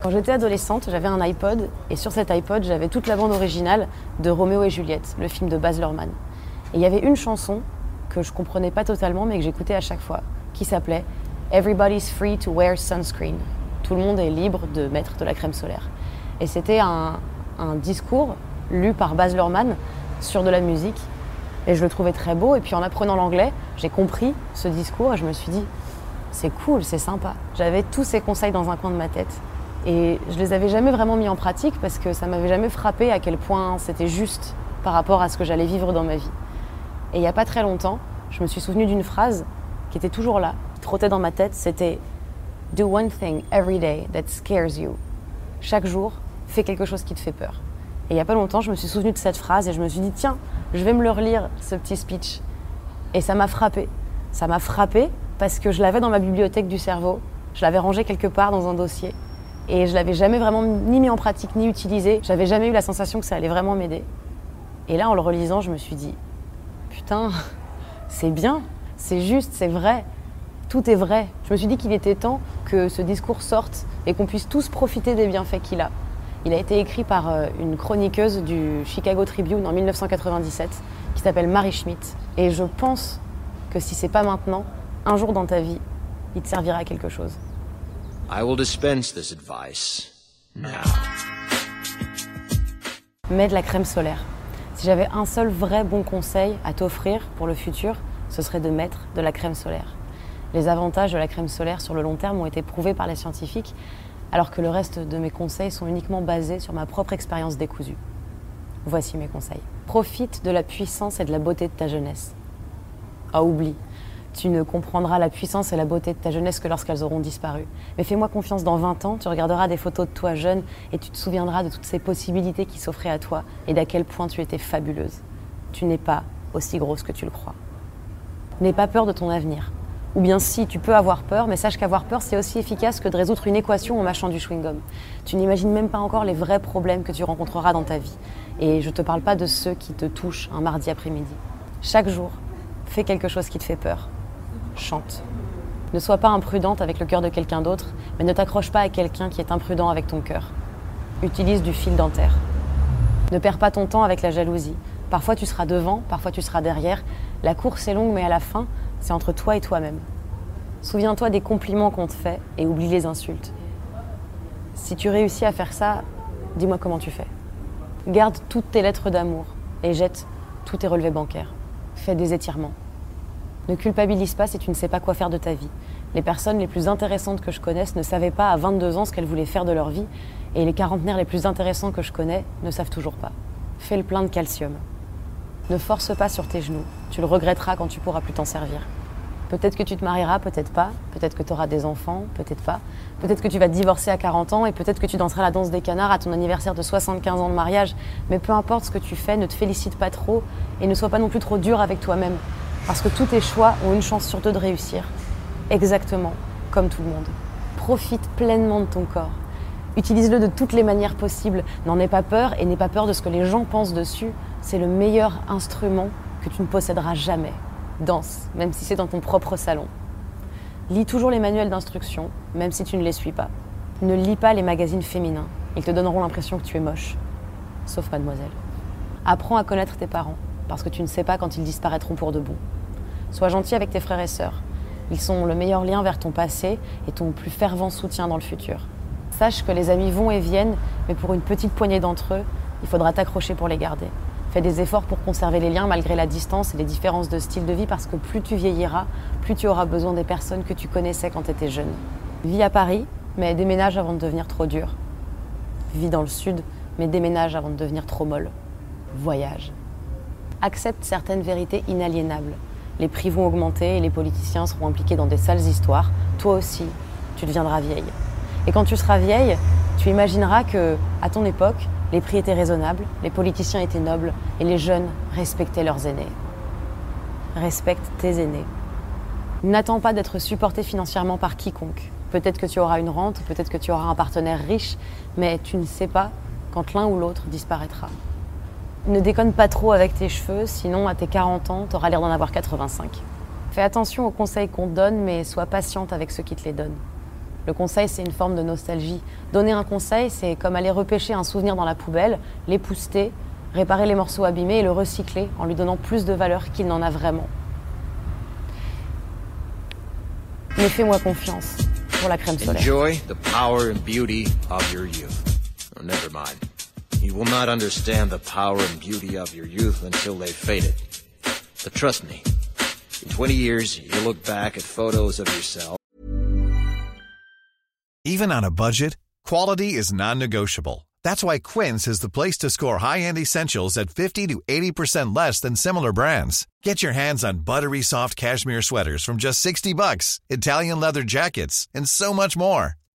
Quand j'étais adolescente, j'avais un iPod et sur cet iPod, j'avais toute la bande originale de Roméo et Juliette, le film de Baz Luhrmann. Et il y avait une chanson que je comprenais pas totalement mais que j'écoutais à chaque fois qui s'appelait Everybody's free to wear sunscreen. Tout le monde est libre de mettre de la crème solaire. Et c'était un, un discours lu par Baz Luhrmann sur de la musique et je le trouvais très beau. Et puis en apprenant l'anglais, j'ai compris ce discours et je me suis dit, c'est cool, c'est sympa. J'avais tous ces conseils dans un coin de ma tête. Et je les avais jamais vraiment mis en pratique parce que ça m'avait jamais frappé à quel point c'était juste par rapport à ce que j'allais vivre dans ma vie. Et il n'y a pas très longtemps, je me suis souvenu d'une phrase qui était toujours là, qui trottait dans ma tête, c'était Do one thing every day that scares you. Chaque jour, fais quelque chose qui te fait peur. Et il n'y a pas longtemps, je me suis souvenu de cette phrase et je me suis dit, tiens, je vais me le relire, ce petit speech. Et ça m'a frappé. Ça m'a frappé parce que je l'avais dans ma bibliothèque du cerveau. Je l'avais rangé quelque part dans un dossier. Et je l'avais jamais vraiment ni mis en pratique ni utilisé. J'avais jamais eu la sensation que ça allait vraiment m'aider. Et là, en le relisant, je me suis dit, putain, c'est bien, c'est juste, c'est vrai. Tout est vrai. Je me suis dit qu'il était temps que ce discours sorte et qu'on puisse tous profiter des bienfaits qu'il a. Il a été écrit par euh, une chroniqueuse du Chicago Tribune en 1997 qui s'appelle Marie Schmidt. Et je pense que si c'est pas maintenant, un jour dans ta vie, il te servira à quelque chose. I will dispense this advice now. Mets de la crème solaire. Si j'avais un seul vrai bon conseil à t'offrir pour le futur, ce serait de mettre de la crème solaire. Les avantages de la crème solaire sur le long terme ont été prouvés par les scientifiques, alors que le reste de mes conseils sont uniquement basés sur ma propre expérience décousue. Voici mes conseils. Profite de la puissance et de la beauté de ta jeunesse. Ah, oublie, tu ne comprendras la puissance et la beauté de ta jeunesse que lorsqu'elles auront disparu. Mais fais-moi confiance, dans 20 ans, tu regarderas des photos de toi jeune et tu te souviendras de toutes ces possibilités qui s'offraient à toi et d'à quel point tu étais fabuleuse. Tu n'es pas aussi grosse que tu le crois. N'aie pas peur de ton avenir. Ou bien si, tu peux avoir peur, mais sache qu'avoir peur, c'est aussi efficace que de résoudre une équation en mâchant du chewing-gum. Tu n'imagines même pas encore les vrais problèmes que tu rencontreras dans ta vie. Et je ne te parle pas de ceux qui te touchent un mardi après-midi. Chaque jour, fais quelque chose qui te fait peur. Chante. Ne sois pas imprudente avec le cœur de quelqu'un d'autre, mais ne t'accroche pas à quelqu'un qui est imprudent avec ton cœur. Utilise du fil dentaire. Ne perds pas ton temps avec la jalousie. Parfois tu seras devant, parfois tu seras derrière. La course est longue, mais à la fin, c'est entre toi et toi-même. Souviens-toi des compliments qu'on te fait et oublie les insultes. Si tu réussis à faire ça, dis-moi comment tu fais. Garde toutes tes lettres d'amour et jette tous tes relevés bancaires. Fais des étirements. Ne culpabilise pas si tu ne sais pas quoi faire de ta vie. Les personnes les plus intéressantes que je connaisse ne savaient pas à 22 ans ce qu'elles voulaient faire de leur vie, et les quarantenaires les plus intéressants que je connais ne savent toujours pas. Fais le plein de calcium. Ne force pas sur tes genoux. Tu le regretteras quand tu pourras plus t'en servir. Peut-être que tu te marieras, peut-être pas. Peut-être que tu auras des enfants, peut-être pas. Peut-être que tu vas te divorcer à 40 ans et peut-être que tu danseras la danse des canards à ton anniversaire de 75 ans de mariage. Mais peu importe ce que tu fais, ne te félicite pas trop et ne sois pas non plus trop dur avec toi-même. Parce que tous tes choix ont une chance sur deux de réussir. Exactement comme tout le monde. Profite pleinement de ton corps. Utilise-le de toutes les manières possibles. N'en aie pas peur et n'aie pas peur de ce que les gens pensent dessus. C'est le meilleur instrument que tu ne posséderas jamais. Danse, même si c'est dans ton propre salon. Lis toujours les manuels d'instruction, même si tu ne les suis pas. Ne lis pas les magazines féminins. Ils te donneront l'impression que tu es moche. Sauf mademoiselle. Apprends à connaître tes parents, parce que tu ne sais pas quand ils disparaîtront pour de bon. Sois gentil avec tes frères et sœurs. Ils sont le meilleur lien vers ton passé et ton plus fervent soutien dans le futur. Sache que les amis vont et viennent, mais pour une petite poignée d'entre eux, il faudra t'accrocher pour les garder. Fais des efforts pour conserver les liens malgré la distance et les différences de style de vie parce que plus tu vieilliras, plus tu auras besoin des personnes que tu connaissais quand tu étais jeune. Vis à Paris, mais déménage avant de devenir trop dur. Vis dans le sud, mais déménage avant de devenir trop molle. Voyage. Accepte certaines vérités inaliénables. Les prix vont augmenter et les politiciens seront impliqués dans des sales histoires. Toi aussi, tu deviendras vieille. Et quand tu seras vieille, tu imagineras que, à ton époque, les prix étaient raisonnables, les politiciens étaient nobles et les jeunes respectaient leurs aînés. Respecte tes aînés. N'attends pas d'être supporté financièrement par quiconque. Peut-être que tu auras une rente, peut-être que tu auras un partenaire riche, mais tu ne sais pas quand l'un ou l'autre disparaîtra. Ne déconne pas trop avec tes cheveux, sinon à tes 40 ans, tu auras l'air d'en avoir 85. Fais attention aux conseils qu'on te donne, mais sois patiente avec ceux qui te les donnent. Le conseil, c'est une forme de nostalgie. Donner un conseil, c'est comme aller repêcher un souvenir dans la poubelle, l'épouster, réparer les morceaux abîmés et le recycler en lui donnant plus de valeur qu'il n'en a vraiment. Mais fais-moi confiance pour la crème solaire. Enjoy the power and beauty of your youth. Oh, never mind. You will not understand the power and beauty of your youth until they've faded. But trust me, in 20 years, you'll look back at photos of yourself. Even on a budget, quality is non-negotiable. That's why Quince is the place to score high-end essentials at 50 to 80% less than similar brands. Get your hands on buttery soft cashmere sweaters from just 60 bucks, Italian leather jackets, and so much more.